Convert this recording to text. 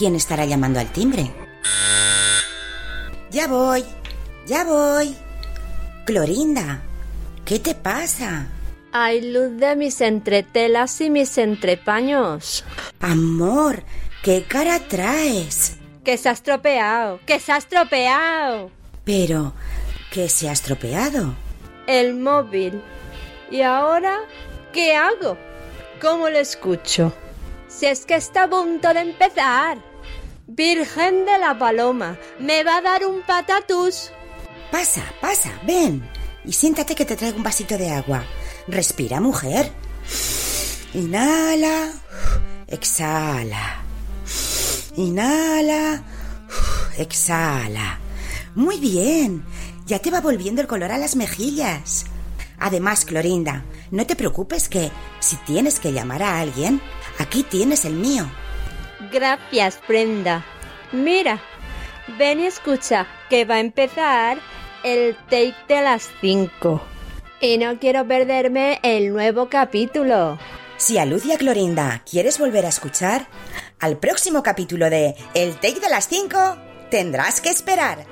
¿Quién estará llamando al timbre? Ya voy, ya voy. Clorinda, ¿qué te pasa? Hay luz de mis entretelas y mis entrepaños. Amor, ¿qué cara traes? Que se ha estropeado, que se ha estropeado. Pero, ¿qué se ha estropeado? El móvil. ¿Y ahora qué hago? ¿Cómo lo escucho? Si es que está a punto de empezar. Virgen de la Paloma, me va a dar un patatús. Pasa, pasa, ven. Y siéntate que te traigo un vasito de agua. Respira, mujer. Inhala. Exhala. Inhala. Exhala. Muy bien. Ya te va volviendo el color a las mejillas. Además, Clorinda, no te preocupes que si tienes que llamar a alguien, aquí tienes el mío. Gracias, Brenda. Mira, ven y escucha que va a empezar el take de las 5. Y no quiero perderme el nuevo capítulo. Si a Lucia Clorinda quieres volver a escuchar, al próximo capítulo de El Take de las 5 tendrás que esperar.